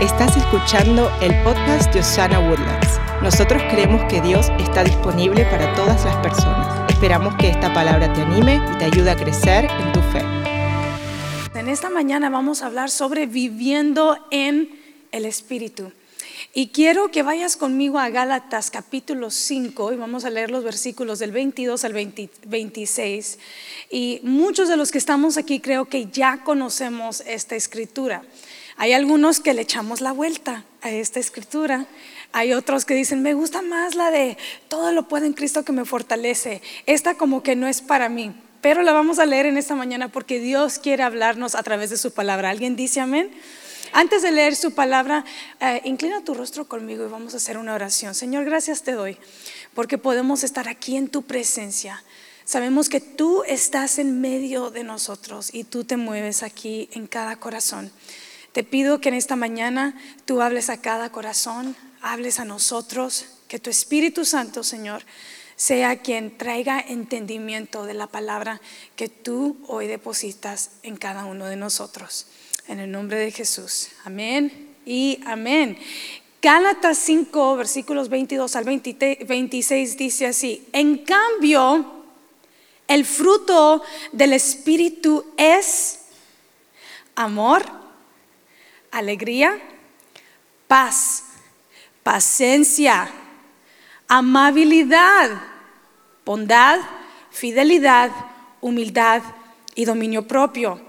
Estás escuchando el podcast de Osana Woodlands. Nosotros creemos que Dios está disponible para todas las personas. Esperamos que esta palabra te anime y te ayude a crecer en tu fe. En esta mañana vamos a hablar sobre viviendo en el Espíritu. Y quiero que vayas conmigo a Gálatas capítulo 5 y vamos a leer los versículos del 22 al 26. Y muchos de los que estamos aquí creo que ya conocemos esta escritura. Hay algunos que le echamos la vuelta a esta escritura. Hay otros que dicen, me gusta más la de todo lo puedo en Cristo que me fortalece. Esta como que no es para mí, pero la vamos a leer en esta mañana porque Dios quiere hablarnos a través de su palabra. ¿Alguien dice amén? Antes de leer su palabra, eh, inclina tu rostro conmigo y vamos a hacer una oración. Señor, gracias te doy porque podemos estar aquí en tu presencia. Sabemos que tú estás en medio de nosotros y tú te mueves aquí en cada corazón. Te pido que en esta mañana tú hables a cada corazón, hables a nosotros, que tu Espíritu Santo, Señor, sea quien traiga entendimiento de la palabra que tú hoy depositas en cada uno de nosotros. En el nombre de Jesús. Amén y amén. Gálatas 5, versículos 22 al 26 dice así, en cambio, el fruto del Espíritu es amor, alegría, paz, paciencia, amabilidad, bondad, fidelidad, humildad y dominio propio.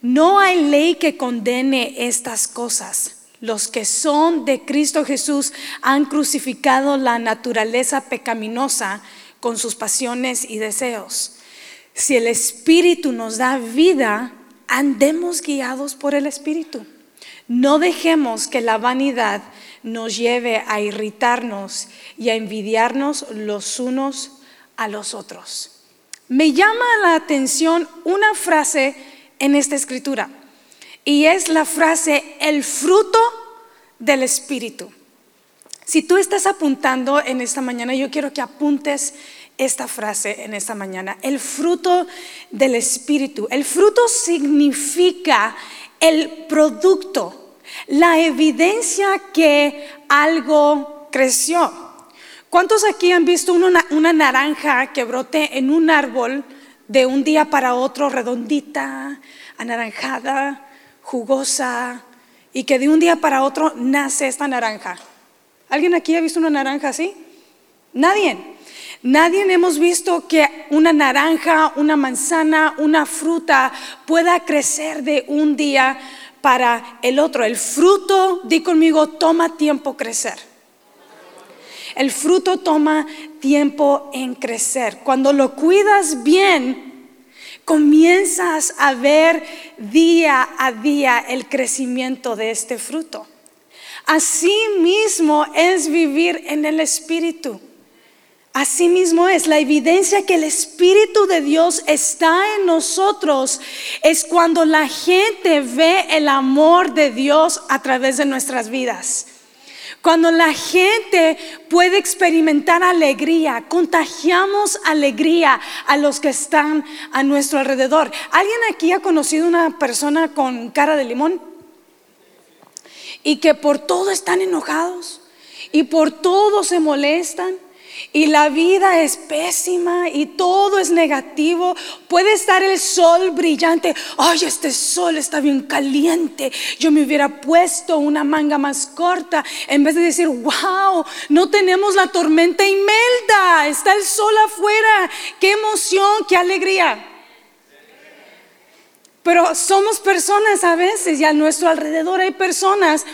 No hay ley que condene estas cosas. Los que son de Cristo Jesús han crucificado la naturaleza pecaminosa con sus pasiones y deseos. Si el Espíritu nos da vida, andemos guiados por el Espíritu. No dejemos que la vanidad nos lleve a irritarnos y a envidiarnos los unos a los otros. Me llama la atención una frase en esta escritura y es la frase el fruto del Espíritu. Si tú estás apuntando en esta mañana, yo quiero que apuntes esta frase en esta mañana, el fruto del Espíritu. El fruto significa el producto, la evidencia que algo creció. ¿Cuántos aquí han visto una, naranja que brote en un árbol de un día para otro, redondita, anaranjada, jugosa, y que de un día para otro nace esta naranja? ¿Alguien aquí ha visto una naranja así? Nadie. Nadie hemos visto que una naranja, una manzana, una fruta pueda crecer de un día para el otro. El fruto, di conmigo, toma tiempo crecer. El fruto toma tiempo en crecer. Cuando lo cuidas bien, comienzas a ver día a día el crecimiento de este fruto. Así mismo es vivir en el Espíritu. Así mismo es, la evidencia que el Espíritu de Dios está en nosotros es cuando la gente ve el amor de Dios a través de nuestras vidas. Cuando la gente puede experimentar alegría, contagiamos alegría a los que están a nuestro alrededor. ¿Alguien aquí ha conocido una persona con cara de limón? Y que por todo están enojados y por todo se molestan y la vida es pésima y todo es negativo, puede estar el sol brillante. Ay, este sol está bien caliente. Yo me hubiera puesto una manga más corta en vez de decir, wow, no tenemos la tormenta inmelda, está el sol afuera. Qué emoción, qué alegría. Pero somos personas a veces y a nuestro alrededor hay personas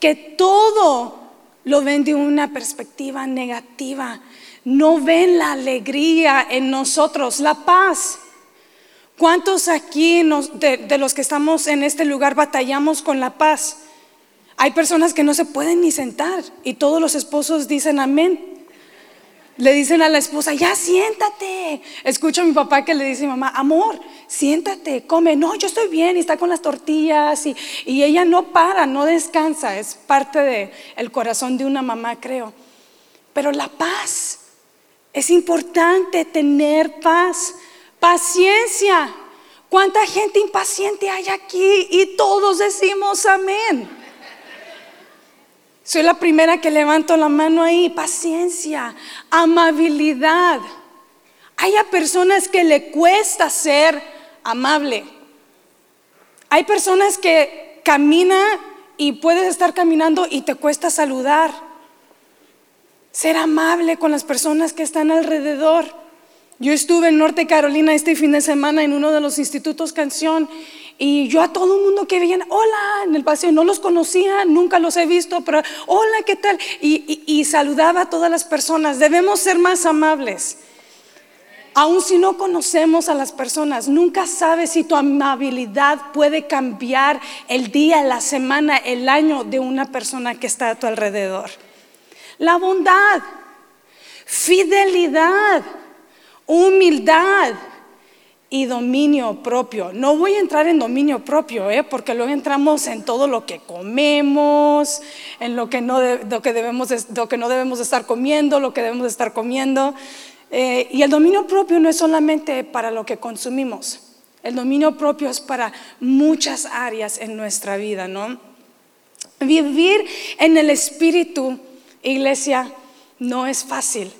que todo lo ven de una perspectiva negativa no ven la alegría en nosotros, la paz. ¿Cuántos aquí de, los que estamos en este lugar batallamos con la paz? Hay personas que no se pueden ni sentar y todos los esposos dicen amén. Le dicen a la esposa, ya siéntate. Escucho a mi papá que le dice a mamá, amor, siéntate, come. No, yo estoy bien y está con las tortillas y, y ella no para, no descansa. Es parte del el corazón de una mamá, creo. Pero la paz, es importante tener paz, paciencia. ¿Cuánta gente impaciente hay aquí? Y todos decimos amén. Soy la primera que levanto la mano ahí. Paciencia, amabilidad. Hay personas que le cuesta ser amable. Hay personas que caminan y puedes estar caminando y te cuesta saludar. Ser amable con las personas que están alrededor. Yo estuve en Norte Carolina este fin de semana en uno de los institutos canción y yo a todo el mundo que veían, hola, en el paseo, no los conocía, nunca los he visto, pero hola, ¿qué tal? Y, saludaba a todas las personas. Debemos ser más amables. Aun si no conocemos a las personas, nunca sabes si tu amabilidad puede cambiar el día, la semana, el año de una persona que está a tu alrededor. La bondad, fidelidad, humildad, y dominio propio. No voy a entrar en dominio propio, ¿eh? porque luego entramos en todo lo que comemos, en lo que no, lo que debemos, lo que no debemos estar comiendo, lo que debemos estar comiendo. Eh, y el dominio propio no es solamente para lo que consumimos. El dominio propio es para muchas áreas en nuestra vida, ¿no? Vivir en el espíritu, iglesia, no es fácil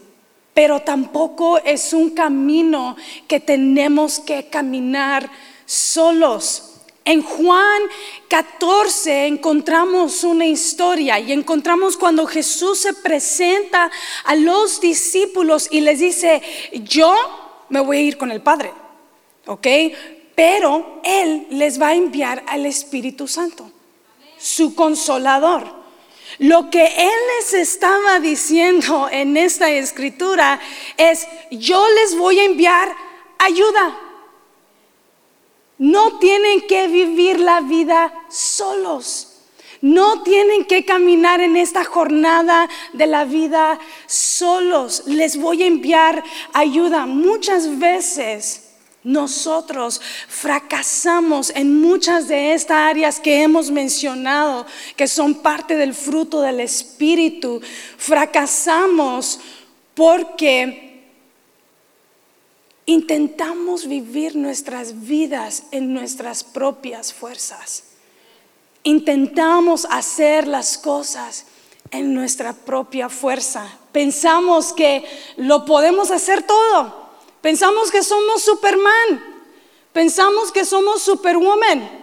pero tampoco es un camino que tenemos que caminar solos. En Juan 14 encontramos una historia y encontramos cuando Jesús se presenta a los discípulos y les dice, yo me voy a ir con el Padre, ¿ok? Pero Él les va a enviar al Espíritu Santo, su consolador. Lo que Él les estaba diciendo en esta escritura es, yo les voy a enviar ayuda. No tienen que vivir la vida solos. No tienen que caminar en esta jornada de la vida solos. Les voy a enviar ayuda. Muchas veces nosotros fracasamos en muchas de estas áreas que hemos mencionado, que son parte del fruto del Espíritu. Fracasamos porque intentamos vivir nuestras vidas en nuestras propias fuerzas. Intentamos hacer las cosas en nuestra propia fuerza. Pensamos que lo podemos hacer todo Pensamos que somos Superman. Pensamos que somos Superwoman.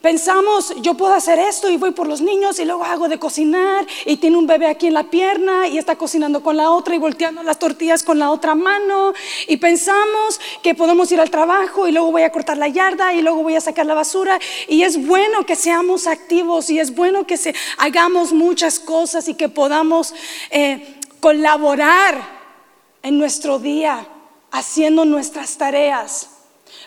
Pensamos, yo puedo hacer esto y voy por los niños y luego hago de cocinar y tiene un bebé aquí en la pierna y está cocinando con la otra y volteando las tortillas con la otra mano. Y pensamos que podemos ir al trabajo y luego voy a cortar la yarda y luego voy a sacar la basura. Y es bueno que seamos activos y es bueno que se, hagamos muchas cosas y que podamos eh, colaborar en nuestro día haciendo nuestras tareas.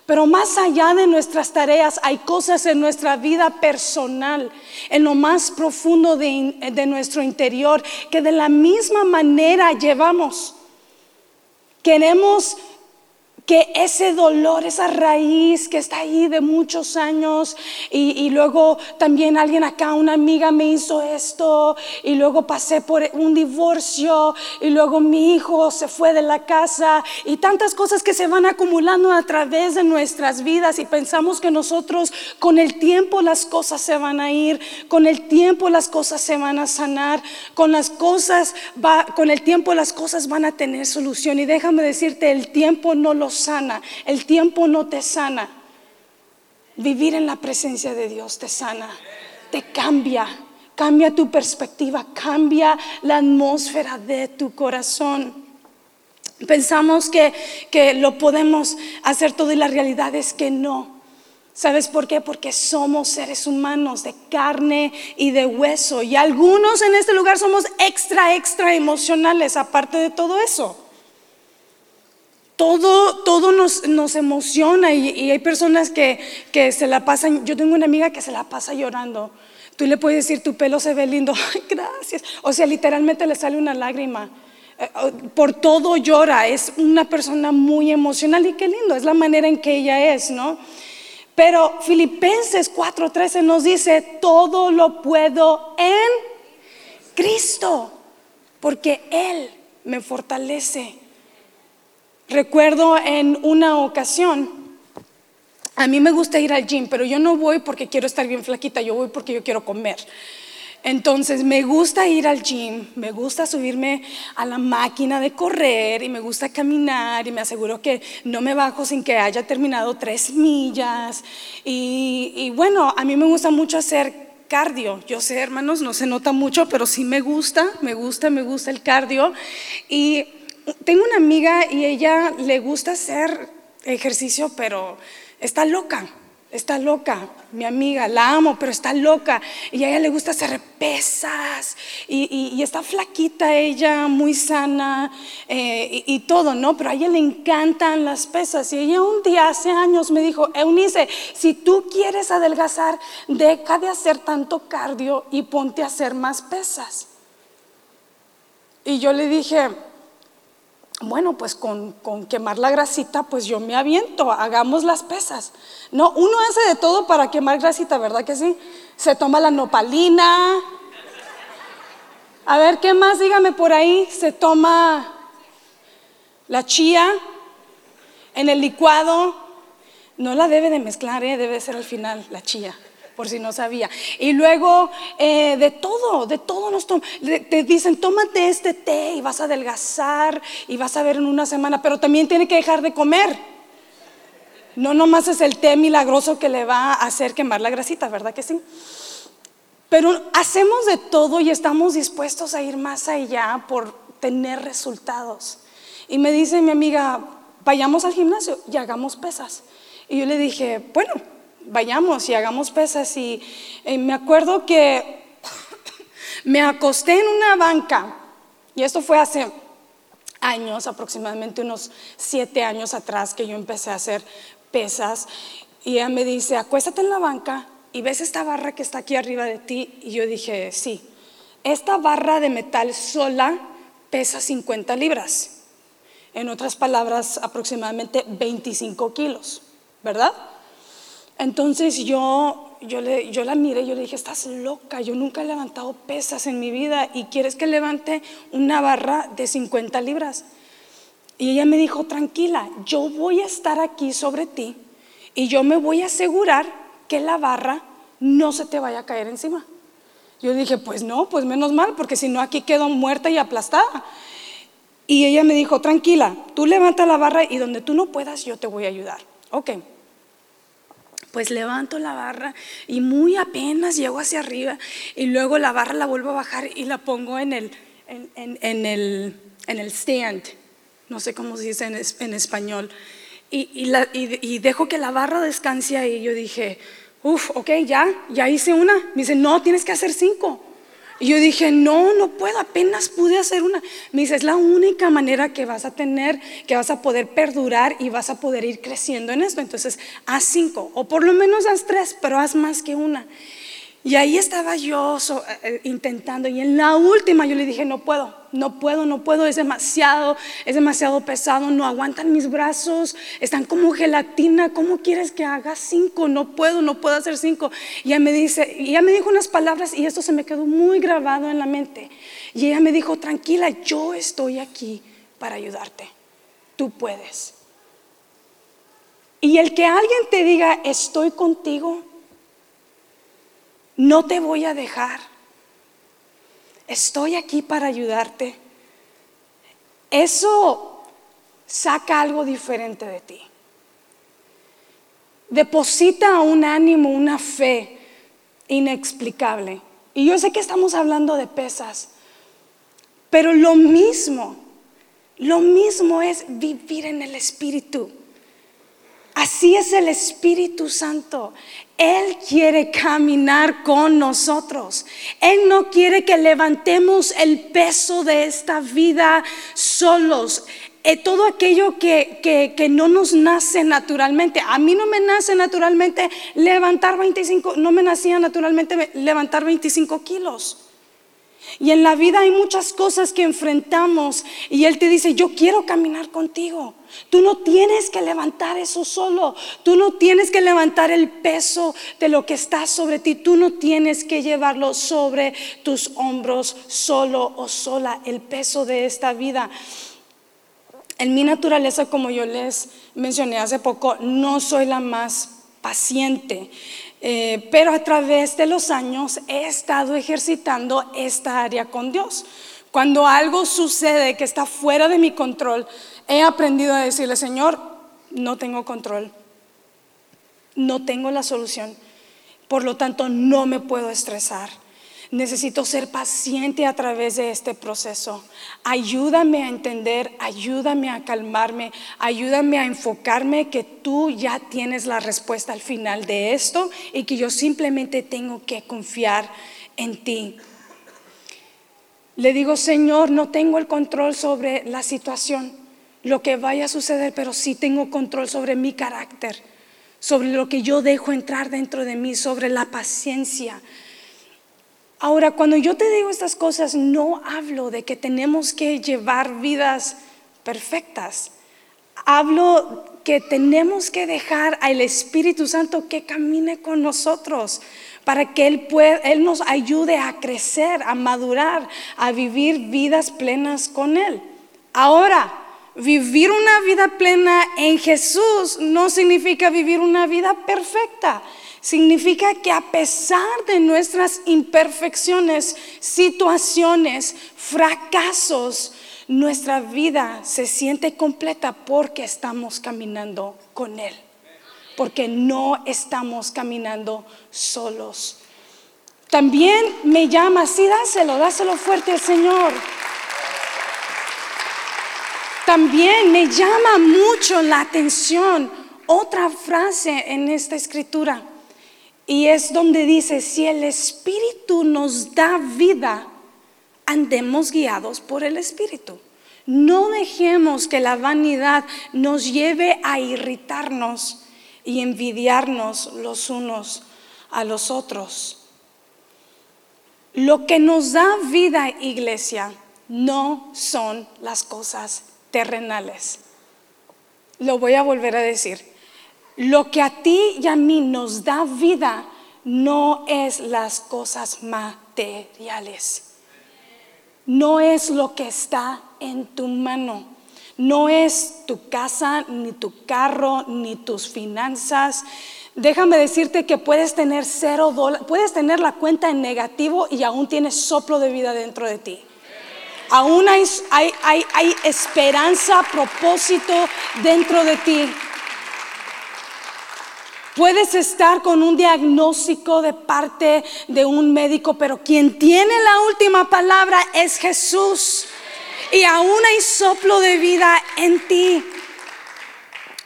Pero más allá de nuestras tareas hay cosas en nuestra vida personal, en lo más profundo de, nuestro interior, que de la misma manera llevamos. Queremos que ese dolor, esa raíz que está ahí de muchos años y, luego también alguien acá, una amiga me hizo esto y luego pasé por un divorcio y luego mi hijo se fue de la casa y tantas cosas que se van acumulando a través de nuestras vidas y pensamos que nosotros con el tiempo las cosas se van a ir, con el tiempo las cosas se van a sanar, con las cosas va, con el tiempo las cosas van a tener solución. Y déjame decirte, el tiempo no lo sana, el tiempo no te sana. Vivir en la presencia de Dios te sana, te cambia, cambia tu perspectiva, cambia la atmósfera de tu corazón. Pensamos que, que lo podemos hacer todo y la realidad es que no. ¿Sabes por qué? Porque somos seres humanos de carne y de hueso. Y algunos en este lugar somos extra, extra emocionales, aparte de todo eso todo, todo nos, nos emociona y, hay personas que, que, se la pasan, yo tengo una amiga que se la pasa llorando. Tú le puedes decir, tu pelo se ve lindo, gracias. O sea, literalmente le sale una lágrima. Eh, por todo llora, es una persona muy emocional y qué lindo, es la manera en que ella es, ¿no? Pero Filipenses 4:13 nos dice, todo lo puedo en Cristo, porque Él me fortalece. Recuerdo en una ocasión, a mí me gusta ir al gym, pero yo no voy porque quiero estar bien flaquita, yo voy porque yo quiero comer. Entonces me gusta ir al gym, me gusta subirme a la máquina de correr y me gusta caminar y me aseguro que no me bajo sin que haya terminado tres millas. Y, y bueno, a mí me gusta mucho hacer cardio. Yo sé, hermanos, no se nota mucho, pero sí me gusta, me gusta, me gusta el cardio. Y tengo una amiga y ella le gusta hacer ejercicio, pero está loca. Está loca, mi amiga, la amo, pero está loca. Y a ella le gusta hacer pesas. Y, está flaquita ella, muy sana eh, y, todo, ¿no? Pero a ella le encantan las pesas. Y ella un día, hace años, me dijo, Eunice, si tú quieres adelgazar, deja de hacer tanto cardio y ponte a hacer más pesas. Y yo le dije, bueno, pues con, quemar la grasita, pues yo me aviento, hagamos las pesas. No, uno hace de todo para quemar grasita, ¿verdad que sí? Se toma la nopalina. A ver, ¿qué más? Dígame por ahí. Se toma la chía en el licuado. No la debe de mezclar, ¿eh? debe ser al final la chía por si no sabía. Y luego eh, de todo, de todo nos. Te dicen, tómate este té y vas a adelgazar y vas a ver en una semana, pero también tiene que dejar de comer. No nomás es el té milagroso que le va a hacer quemar la grasita, ¿verdad que sí? Pero hacemos de todo y estamos dispuestos a ir más allá por tener resultados. Y me dice mi amiga, vayamos al gimnasio y hagamos pesas. Y yo le dije, bueno, vayamos y hagamos pesas. Y eh, me acuerdo que me acosté en una banca, y esto fue hace años, aproximadamente unos siete años atrás, que yo empecé a hacer pesas. Y ella me dice, acuéstate en la banca y ves esta barra que está aquí arriba de ti. Y yo dije, sí, esta barra de metal sola pesa 50 libras. En otras palabras, aproximadamente 25 kilos, ¿verdad? Entonces yo, yo, le, yo la miré yo le dije, estás loca, yo nunca he levantado pesas en mi vida y quieres que levante una barra de 50 libras. Y ella me dijo, tranquila, yo voy a estar aquí sobre ti y yo me voy a asegurar que la barra no se te vaya a caer encima. Yo dije, pues no, pues menos mal, porque si no aquí quedo muerta y aplastada. Y ella me dijo, tranquila, tú levanta la barra y donde tú no puedas, yo te voy a ayudar. Ok. Pues levanto la barra y muy apenas llego hacia arriba y luego la barra la vuelvo a bajar y la pongo en el, en, el, en el stand. No sé cómo se dice en, español. Y, y, dejo que la barra descanse ahí. Y yo dije, uff, ok, ya, ya hice una. Me dice, no, tienes que hacer cinco. Y yo dije, no, no puedo, apenas pude hacer una. Me dice, es la única manera que vas a tener, que vas a poder perdurar y vas a poder ir creciendo en esto. Entonces, haz cinco, o por lo menos haz tres, pero haz más que una. Y ahí estaba yo eh, eh, intentando y en la última yo le dije, no puedo, no puedo, no puedo, es demasiado, es demasiado pesado, no aguantan mis brazos, están como gelatina, ¿cómo quieres que haga cinco? No puedo, no puedo hacer cinco. Y ella me dice, y ella me dijo unas palabras y esto se me quedó muy grabado en la mente. Y ella me dijo, tranquila, yo estoy aquí para ayudarte, tú puedes. Y el que alguien te diga, estoy contigo, no te voy a dejar. Estoy aquí para ayudarte. Eso saca algo diferente de ti. Deposita un ánimo, una fe inexplicable. Y yo sé que estamos hablando de pesas, pero lo mismo, lo mismo es vivir en el Espíritu. Así es el Espíritu Santo. Él quiere caminar con nosotros. Él no quiere que levantemos el peso de esta vida solos. Eh, todo aquello que, que, no nos nace naturalmente. A mí no me nace naturalmente levantar 25, no me nacía naturalmente levantar 25 kilos. Y en la vida hay muchas cosas que enfrentamos y Él te dice, yo quiero caminar contigo. Tú no tienes que levantar eso solo. Tú no tienes que levantar el peso de lo que está sobre ti. Tú no tienes que llevarlo sobre tus hombros solo o sola, el peso de esta vida. En mi naturaleza, como yo les mencioné hace poco, no soy la más paciente. Eh, pero a través de los años he estado ejercitando esta área con Dios. Cuando algo sucede que está fuera de mi control, he aprendido a decirle, Señor, no tengo control, no tengo la solución, por lo tanto no me puedo estresar. Necesito ser paciente a través de este proceso. Ayúdame a entender, ayúdame a calmarme, ayúdame a enfocarme que tú ya tienes la respuesta al final de esto y que yo simplemente tengo que confiar en ti. Le digo, Señor, no tengo el control sobre la situación, lo que vaya a suceder, pero sí tengo control sobre mi carácter, sobre lo que yo dejo entrar dentro de mí, sobre la paciencia. Ahora, cuando yo te digo estas cosas, no hablo de que tenemos que llevar vidas perfectas. Hablo que tenemos que dejar al Espíritu Santo que camine con nosotros para que Él, nos ayude a crecer, a madurar, a vivir vidas plenas con Él. Ahora, vivir una vida plena en Jesús no significa vivir una vida perfecta. Significa que a pesar de nuestras imperfecciones, situaciones, fracasos, nuestra vida se siente completa porque estamos caminando con Él porque no estamos caminando solos. También me llama, sí, dáselo, dáselo fuerte al Señor. También me llama mucho la atención otra frase en esta escritura. Y es donde dice, si el Espíritu nos da vida, andemos guiados por el Espíritu. No dejemos que la vanidad nos lleve a irritarnos y envidiarnos los unos a los otros. Lo que nos da vida, iglesia, no son las cosas terrenales. Lo voy a volver a decir. Lo que a ti y a mí nos da vida no es las cosas materiales. No es lo que está en tu mano. No es tu casa, ni tu carro, ni tus finanzas. Déjame decirte que puedes tener cero dólares, puedes tener la cuenta en negativo y aún tienes soplo de vida dentro de ti. Aún hay, hay, esperanza, propósito dentro de ti. Puedes estar con un diagnóstico de parte de un médico, pero quien tiene la última palabra es Jesús y aún hay soplo de vida en ti.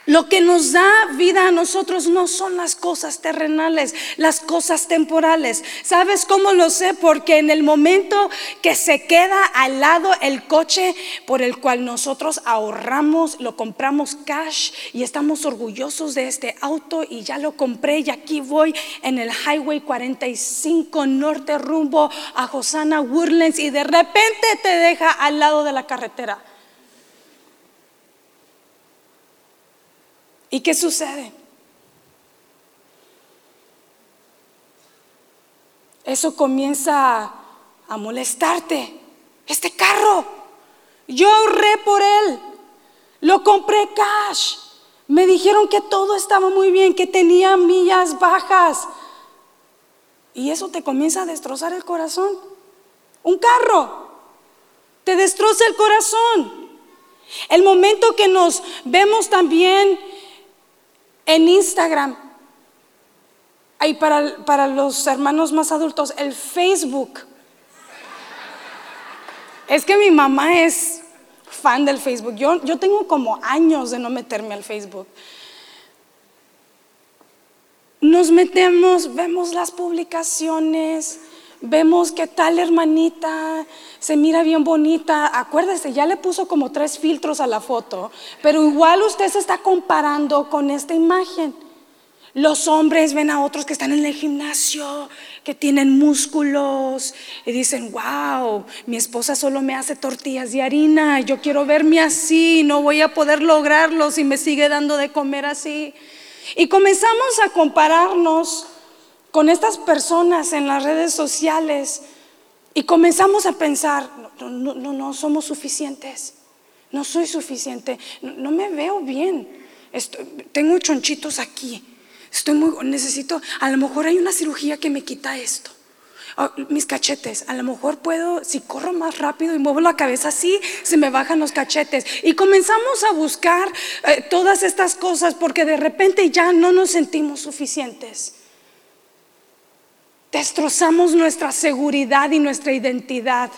Lo que nos da vida a nosotros no son las cosas terrenales, las cosas temporales. ¿Sabes cómo lo sé? Porque en el momento que se queda al lado el coche por el cual nosotros ahorramos, lo compramos cash y estamos orgullosos de este auto y ya lo compré y aquí voy en el Highway 45 norte rumbo a Hosanna Woodlands y de repente te deja al lado de la carretera. ¿Y qué sucede? Eso comienza a molestarte. Este carro, yo ahorré por él, lo compré cash. Me dijeron que todo estaba muy bien, que tenía millas bajas. Y eso te comienza a destrozar el corazón. Un carro te destroza el corazón. El momento que nos vemos también en Instagram, hay para, para los hermanos más adultos, el Facebook. Es que mi mamá es fan del Facebook. Yo, yo tengo como años de no meterme al Facebook. Nos metemos, vemos las publicaciones, vemos que tal hermanita se mira bien bonita. Acuérdese, ya le puso como tres filtros a la foto, pero igual usted se está comparando con esta imagen. Los hombres ven a otros que están en el gimnasio, que tienen músculos y dicen, wow, mi esposa solo me hace tortillas de harina, yo quiero verme así, no voy a poder lograrlo si me sigue dando de comer así. Y comenzamos a compararnos con estas personas en las redes sociales y comenzamos a pensar, no, no, no, somos suficientes, no soy suficiente, no, me veo bien, tengo chonchitos aquí, Estoy muy, necesito, a lo mejor hay una cirugía que me quita esto. Oh, mis cachetes, a lo mejor puedo, si corro más rápido y muevo la cabeza así, se me bajan los cachetes. Y comenzamos a buscar eh, todas estas cosas porque de repente ya no nos sentimos suficientes. Destrozamos nuestra seguridad y nuestra identidad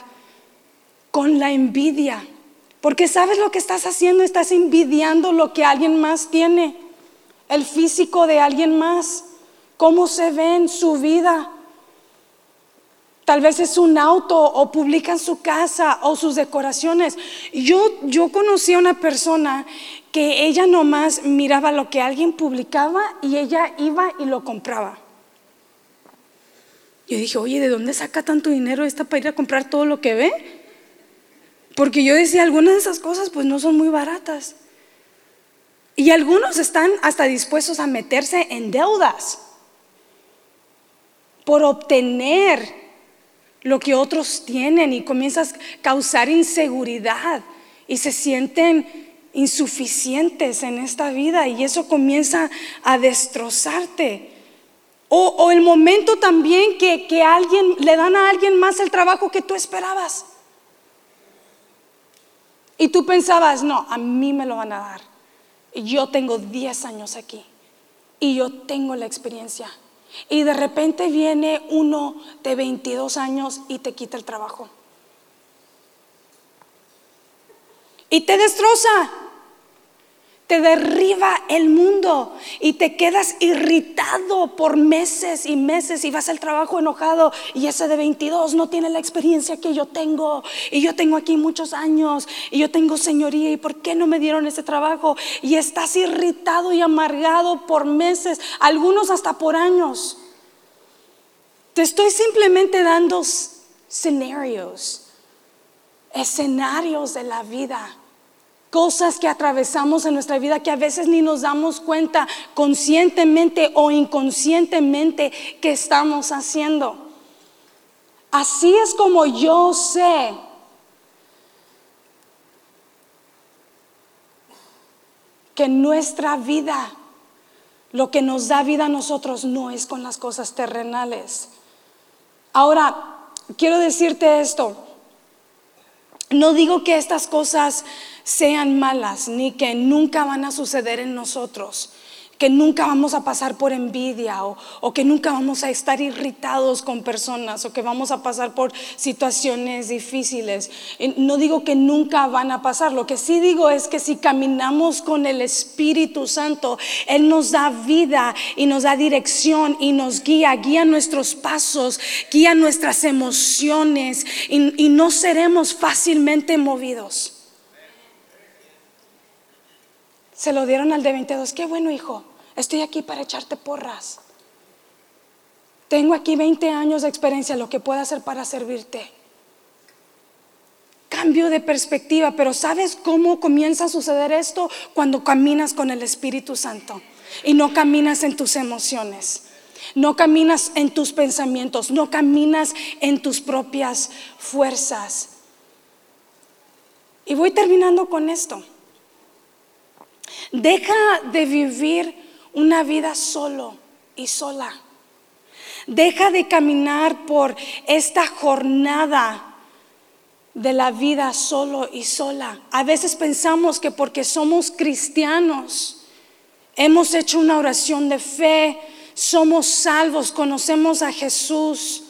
con la envidia. Porque sabes lo que estás haciendo, estás envidiando lo que alguien más tiene, el físico de alguien más, cómo se ve en su vida. Tal vez es un auto o publican su casa o sus decoraciones. Yo, yo conocí a una persona que ella nomás miraba lo que alguien publicaba y ella iba y lo compraba. Yo dije, oye, ¿de dónde saca tanto dinero esta para ir a comprar todo lo que ve? Porque yo decía, algunas de esas cosas pues no son muy baratas. Y algunos están hasta dispuestos a meterse en deudas por obtener lo que otros tienen y comienzas a causar inseguridad y se sienten insuficientes en esta vida y eso comienza a destrozarte. O, el momento también que, que alguien le dan a alguien más el trabajo que tú esperabas. Y tú pensabas, no, a mí me lo van a dar. Yo tengo 10 años aquí y yo tengo la experiencia. Y de repente viene uno de 22 años y te quita el trabajo. Y te destroza te derriba el mundo y te quedas irritado por meses y meses y vas al trabajo enojado y ese de 22 no tiene la experiencia que yo tengo y yo tengo aquí muchos años y yo tengo señoría y por qué no me dieron ese trabajo y estás irritado y amargado por meses, algunos hasta por años. Te estoy simplemente dando escenarios, escenarios de la vida cosas que atravesamos en nuestra vida que a veces ni nos damos cuenta conscientemente o inconscientemente que estamos haciendo. Así es como yo sé que nuestra vida, lo que nos da vida a nosotros no es con las cosas terrenales. Ahora, quiero decirte esto. No digo que estas cosas sean malas, ni que nunca van a suceder en nosotros que nunca vamos a pasar por envidia o, que nunca vamos a estar irritados con personas o que vamos a pasar por situaciones difíciles. No digo que nunca van a pasar, lo que sí digo es que si caminamos con el Espíritu Santo, Él nos da vida y nos da dirección y nos guía, guía nuestros pasos, guía nuestras emociones y, no seremos fácilmente movidos. Se lo dieron al de 22. Qué bueno, hijo. Estoy aquí para echarte porras. Tengo aquí 20 años de experiencia, lo que puedo hacer para servirte. Cambio de perspectiva, pero ¿sabes cómo comienza a suceder esto? Cuando caminas con el Espíritu Santo y no caminas en tus emociones, no caminas en tus pensamientos, no caminas en tus propias fuerzas. Y voy terminando con esto. Deja de vivir una vida solo y sola. Deja de caminar por esta jornada de la vida solo y sola. A veces pensamos que porque somos cristianos, hemos hecho una oración de fe, somos salvos, conocemos a Jesús,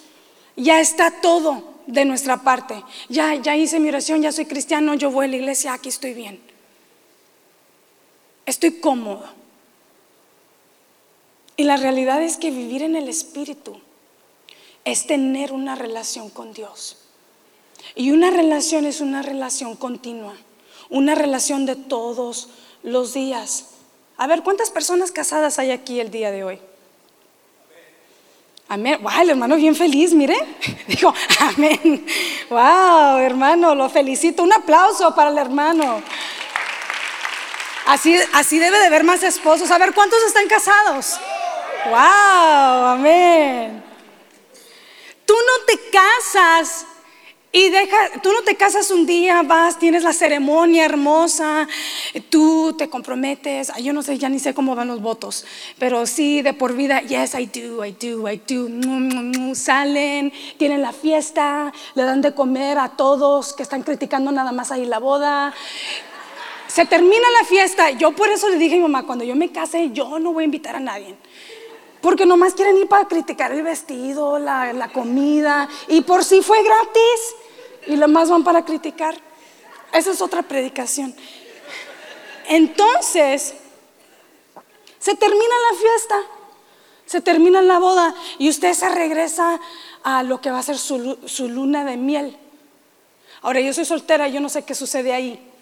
ya está todo de nuestra parte. Ya, ya hice mi oración, ya soy cristiano, yo voy a la iglesia, aquí estoy bien estoy cómodo. Y la realidad es que vivir en el Espíritu es tener una relación con Dios. Y una relación es una relación continua, una relación de todos los días. A ver, ¿cuántas personas casadas hay aquí el día de hoy? Amén. Wow, el hermano bien feliz, mire. Dijo, amén. Wow, hermano, lo felicito. Un aplauso para el hermano. Así, así debe de haber más esposos. A ver, ¿cuántos están casados? ¡Wow! Amén. Tú no te casas Y deja, tú no te casas un día, vas, tienes la ceremonia hermosa, tú te comprometes, yo no sé, ya ni sé cómo van los votos, pero sí, de por vida, yes, I do, I do, I do, salen, tienen la fiesta, le dan de comer a todos que están criticando nada más ahí la boda. Se termina la fiesta, yo por eso le dije a mi mamá, cuando yo me case, yo no voy a invitar a nadie. Porque nomás quieren ir para criticar el vestido, la, comida, y por si fue gratis y lo más van para criticar. Esa es otra predicación. Entonces, se termina la fiesta, se termina la boda y usted se regresa a lo que va a ser su, su luna de miel. Ahora, yo soy soltera, yo no sé qué sucede ahí.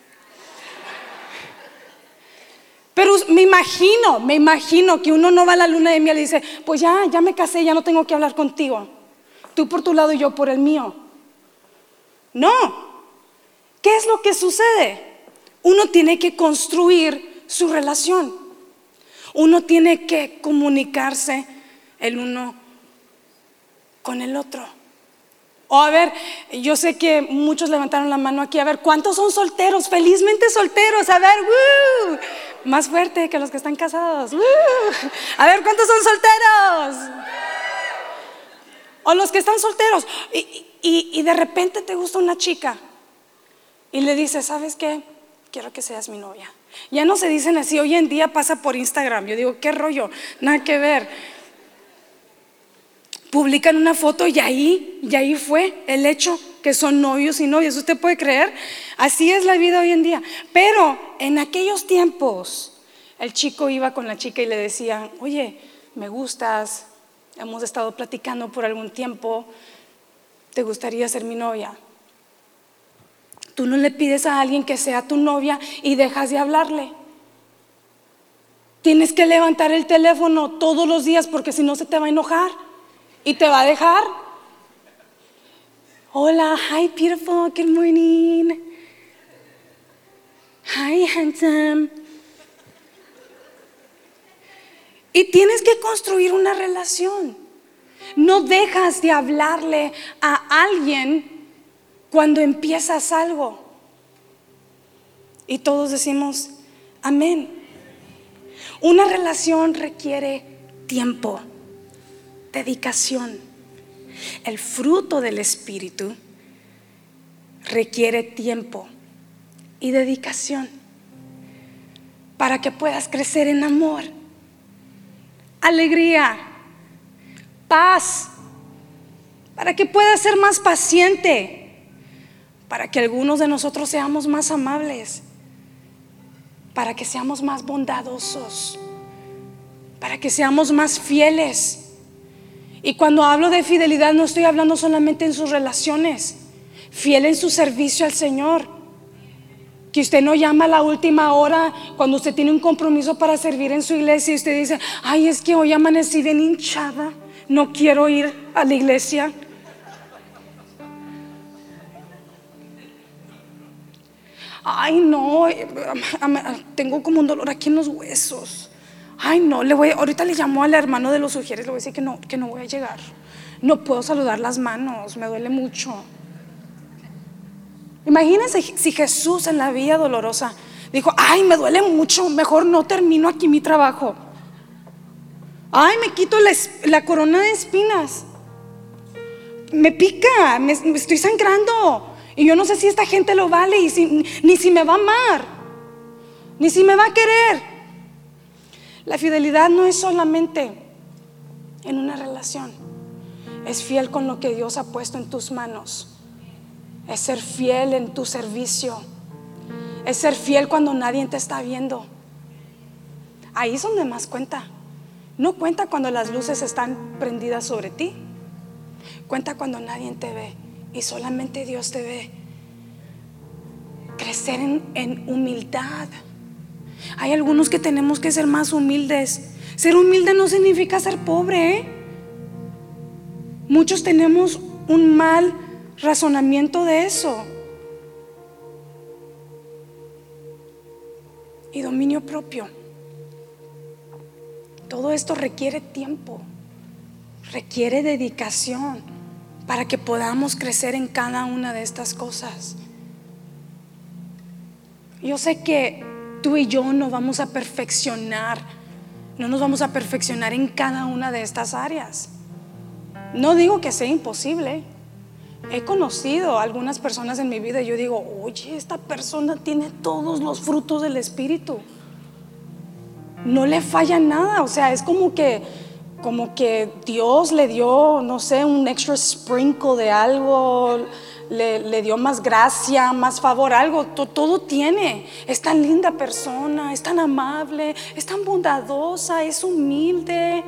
Pero me imagino, me imagino que uno no va a la luna de miel y dice, pues ya, ya me casé, ya no tengo que hablar contigo. Tú por tu lado y yo por el mío. No. ¿Qué es lo que sucede? Uno tiene que construir su relación. Uno tiene que comunicarse el uno con el otro. O a ver, yo sé que muchos levantaron la mano aquí. A ver, ¿cuántos son solteros? Felizmente solteros. A ver, más fuerte que los que están casados. A ver, ¿cuántos son solteros? O los que están solteros. Y, y, de repente te gusta una chica y le dices, ¿sabes qué? Quiero que seas mi novia. Ya no se dicen así, hoy en día pasa por Instagram. Yo digo, ¿qué rollo? Nada que ver. Publican una foto y ahí, y ahí fue el hecho que son novios y novias. ¿Usted puede creer? Así es la vida hoy en día. Pero en aquellos tiempos, el chico iba con la chica y le decía, oye, me gustas, hemos estado platicando por algún tiempo, ¿te gustaría ser mi novia? Tú no le pides a alguien que sea tu novia y dejas de hablarle. Tienes que levantar el teléfono todos los días porque si no se te va a enojar y te va a dejar. Hola, hi beautiful, good morning. Hi handsome. Y tienes que construir una relación. No dejas de hablarle a alguien cuando empiezas algo. Y todos decimos, amén. Una relación requiere tiempo, dedicación. El fruto del Espíritu requiere tiempo y dedicación para que puedas crecer en amor, alegría, paz, para que puedas ser más paciente, para que algunos de nosotros seamos más amables, para que seamos más bondadosos, para que seamos más fieles. Y cuando hablo de fidelidad no estoy hablando solamente en sus relaciones, fiel en su servicio al Señor. Que usted no llama a la última hora cuando usted tiene un compromiso para servir en su iglesia y usted dice, ay, es que hoy amanecí bien hinchada no quiero ir a la iglesia. Ay, no, tengo como un dolor aquí en los huesos. Ay, no, le voy, ahorita le llamo al hermano de los sugieres, le voy a decir que no, que no voy a llegar. No puedo saludar las manos, me duele mucho. Imagínense si Jesús en la vía dolorosa dijo, ay, me duele mucho, mejor no termino aquí mi trabajo. Ay, me quito la, corona de espinas. Me pica, me, estoy sangrando. Y yo no sé si esta gente lo vale y ni si me va a amar, ni si me va a querer. La fidelidad no es solamente en una relación, es fiel con lo que Dios ha puesto en tus manos, es ser fiel en tu servicio, es ser fiel cuando nadie te está viendo. Ahí es donde más cuenta. No cuenta cuando las luces están prendidas sobre ti. Cuenta cuando nadie te ve y solamente Dios te ve. Crecer en, humildad. Hay algunos que tenemos que ser más humildes. Ser humilde no significa ser pobre. ¿eh? Muchos tenemos un mal razonamiento de eso. Y dominio propio. Todo esto requiere tiempo, requiere dedicación, para que podamos crecer en cada una de estas cosas. Yo sé que tú y yo no vamos a perfeccionar, no nos vamos a perfeccionar en cada una de estas áreas. No digo que sea imposible. He conocido a algunas personas en mi vida y yo digo, oye, esta persona tiene todos los frutos del Espíritu. No le falla nada, o sea, es como que como que Dios le dio, no sé, un extra sprinkle de algo, le, dio más gracia, más favor, algo, todo tiene. Es tan linda persona, es tan amable, es tan bondadosa, es humilde,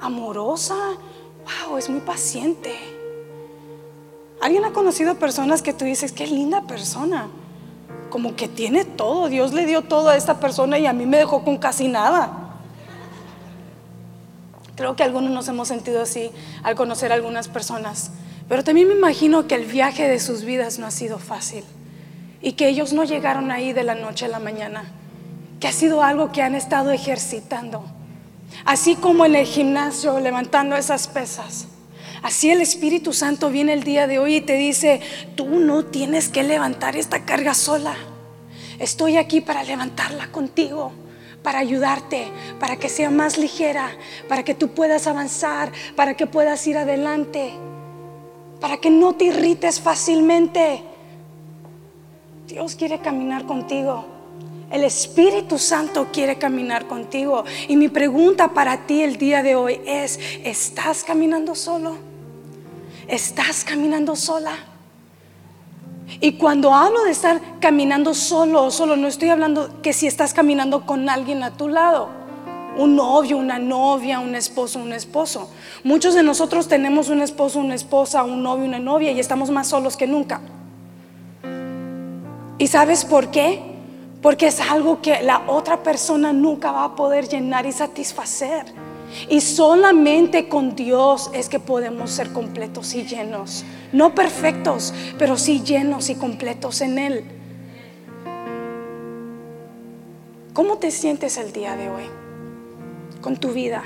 amorosa. Wow, es muy paciente. ¿Alguien ha conocido personas que tú dices, qué linda persona? Como que tiene todo, Dios le dio todo a esta persona y a mí me dejó con casi nada. Creo que algunos nos hemos sentido así al conocer a algunas personas. Pero también me imagino que el viaje de sus vidas no ha sido fácil y que ellos no llegaron ahí de la noche a la mañana, que ha sido algo que han estado ejercitando. Así como en el gimnasio levantando esas pesas. Así el Espíritu Santo viene el día de hoy y te dice, tú no tienes que levantar esta carga sola. Estoy aquí para levantarla contigo para ayudarte, para que sea más ligera, para que tú puedas avanzar, para que puedas ir adelante, para que no te irrites fácilmente. Dios quiere caminar contigo. El Espíritu Santo quiere caminar contigo. Y mi pregunta para ti el día de hoy es, ¿estás caminando solo? ¿Estás caminando sola? Y cuando hablo de estar caminando solo solo, no estoy hablando que si estás caminando con alguien a tu lado, un novio, una novia, un esposo, un esposo. Muchos de nosotros tenemos un esposo, una esposa, un novio, una novia y estamos más solos que nunca. ¿Y sabes por qué? Porque es algo que la otra persona nunca va a poder llenar y satisfacer. Y solamente con Dios es que podemos ser completos y llenos. No perfectos, pero sí llenos y completos en Él. ¿Cómo te sientes el día de hoy con tu vida?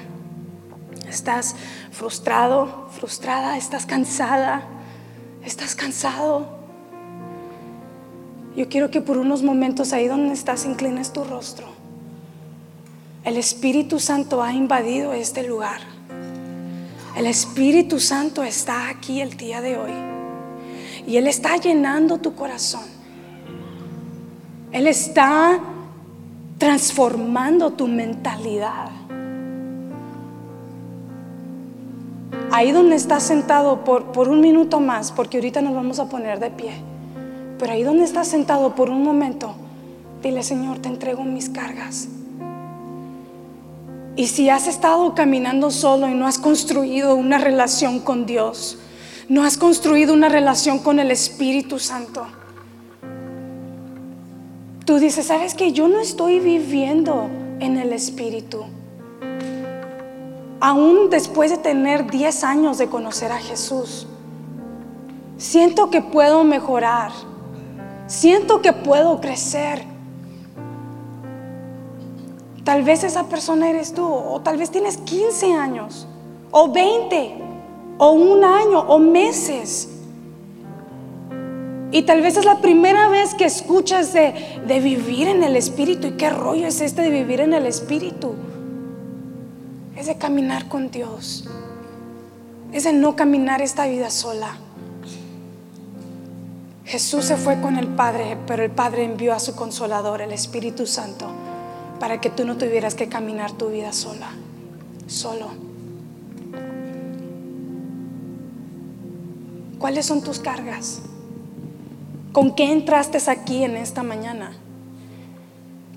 ¿Estás frustrado, frustrada? ¿Estás cansada? ¿Estás cansado? Yo quiero que por unos momentos ahí donde estás inclines tu rostro. El Espíritu Santo ha invadido este lugar. El Espíritu Santo está aquí el día de hoy. Y Él está llenando tu corazón. Él está transformando tu mentalidad. Ahí donde estás sentado por, por un minuto más, porque ahorita nos vamos a poner de pie. Pero ahí donde estás sentado por un momento, dile Señor, te entrego mis cargas. Y si has estado caminando solo y no has construido una relación con Dios, no has construido una relación con el Espíritu Santo, tú dices, ¿sabes que Yo no estoy viviendo en el Espíritu. Aún después de tener 10 años de conocer a Jesús, siento que puedo mejorar, siento que puedo crecer, Tal vez esa persona eres tú, o tal vez tienes 15 años, o 20, o un año, o meses. Y tal vez es la primera vez que escuchas de, de, vivir en el Espíritu. ¿Y qué rollo es este de vivir en el Espíritu? Es de caminar con Dios. Es de no caminar esta vida sola. Jesús se fue con el Padre, pero el Padre envió a su consolador, el Espíritu Santo para que tú no tuvieras que caminar tu vida sola, solo. ¿Cuáles son tus cargas? ¿Con qué entraste aquí en esta mañana?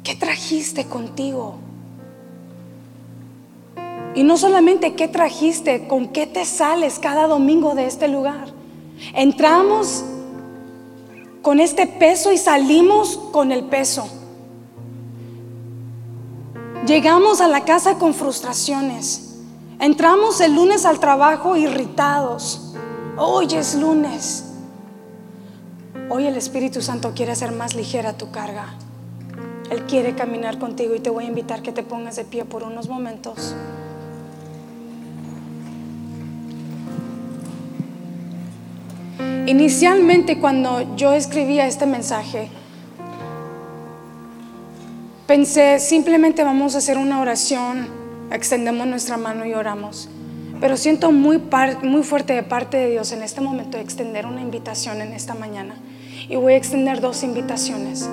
¿Qué trajiste contigo? Y no solamente qué trajiste, con qué te sales cada domingo de este lugar. Entramos con este peso y salimos con el peso. Llegamos a la casa con frustraciones. Entramos el lunes al trabajo irritados. Hoy es lunes. Hoy el Espíritu Santo quiere hacer más ligera tu carga. Él quiere caminar contigo y te voy a invitar que te pongas de pie por unos momentos. Inicialmente cuando yo escribía este mensaje, pensé simplemente vamos a hacer una oración, extendemos nuestra mano y oramos. Pero siento muy, muy fuerte de parte de Dios en este momento de extender una invitación en esta mañana. Y voy a extender dos invitaciones.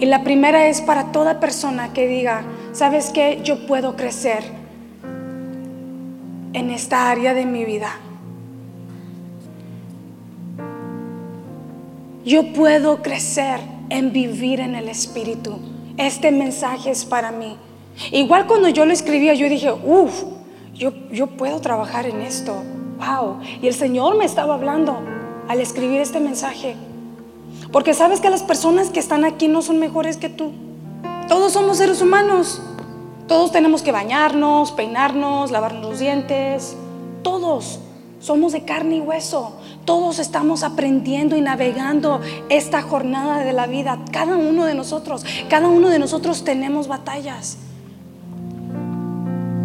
Y la primera es para toda persona que diga, ¿sabes qué? Yo puedo crecer en esta área de mi vida. Yo puedo crecer en vivir en el Espíritu. Este mensaje es para mí. Igual cuando yo lo escribía, yo dije, uff, yo, yo puedo trabajar en esto. Wow. Y el Señor me estaba hablando al escribir este mensaje. Porque sabes que las personas que están aquí no son mejores que tú. Todos somos seres humanos. Todos tenemos que bañarnos, peinarnos, lavarnos los dientes. Todos somos de carne y hueso. Todos estamos aprendiendo y navegando esta jornada de la vida. Cada uno de nosotros, cada uno de nosotros tenemos batallas.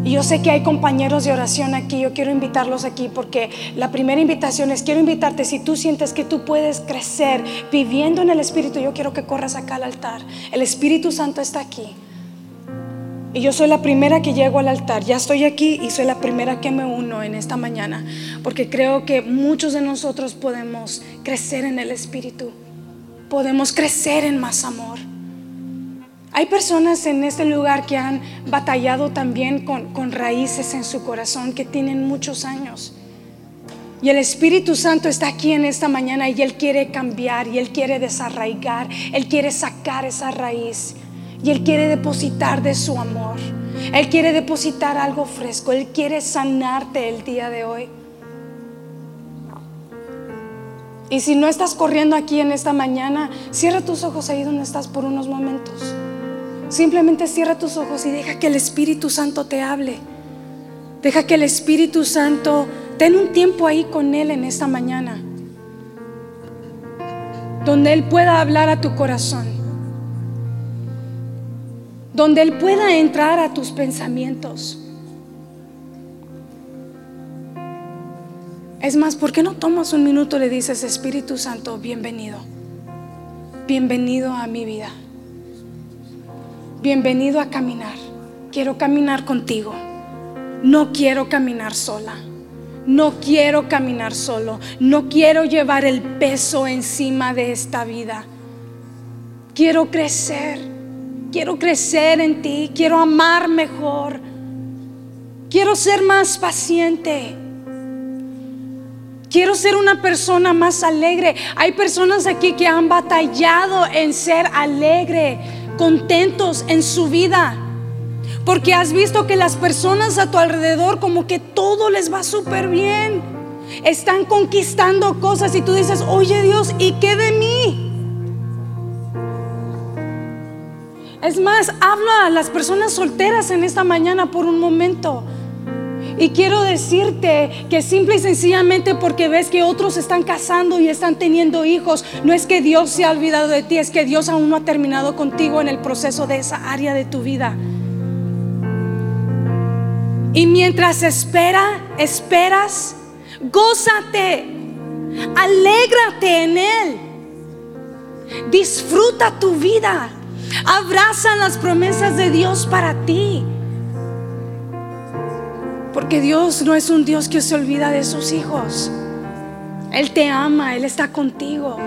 Y yo sé que hay compañeros de oración aquí, yo quiero invitarlos aquí porque la primera invitación es, quiero invitarte, si tú sientes que tú puedes crecer viviendo en el Espíritu, yo quiero que corras acá al altar. El Espíritu Santo está aquí. Y yo soy la primera que llego al altar. Ya estoy aquí y soy la primera que me uno en esta mañana. Porque creo que muchos de nosotros podemos crecer en el Espíritu. Podemos crecer en más amor. Hay personas en este lugar que han batallado también con, con raíces en su corazón que tienen muchos años. Y el Espíritu Santo está aquí en esta mañana y Él quiere cambiar y Él quiere desarraigar, Él quiere sacar esa raíz. Y Él quiere depositar de su amor. Él quiere depositar algo fresco. Él quiere sanarte el día de hoy. Y si no estás corriendo aquí en esta mañana, cierra tus ojos ahí donde estás por unos momentos. Simplemente cierra tus ojos y deja que el Espíritu Santo te hable. Deja que el Espíritu Santo ten un tiempo ahí con Él en esta mañana. Donde Él pueda hablar a tu corazón donde Él pueda entrar a tus pensamientos. Es más, ¿por qué no tomas un minuto y le dices, Espíritu Santo, bienvenido? Bienvenido a mi vida. Bienvenido a caminar. Quiero caminar contigo. No quiero caminar sola. No quiero caminar solo. No quiero llevar el peso encima de esta vida. Quiero crecer quiero crecer en ti, quiero amar mejor, quiero ser más paciente. Quiero ser una persona más alegre. Hay personas aquí que han batallado en ser alegre, contentos en su vida. Porque has visto que las personas a tu alrededor como que todo les va súper bien. Están conquistando cosas y tú dices, oye Dios, ¿y qué de mí? Es más, habla a las personas solteras en esta mañana por un momento. Y quiero decirte que simple y sencillamente porque ves que otros están casando y están teniendo hijos, no es que Dios se ha olvidado de ti, es que Dios aún no ha terminado contigo en el proceso de esa área de tu vida. Y mientras espera, esperas, gózate, alégrate en Él, disfruta tu vida. Abrazan las promesas de Dios para ti. Porque Dios no es un Dios que se olvida de sus hijos. Él te ama, Él está contigo.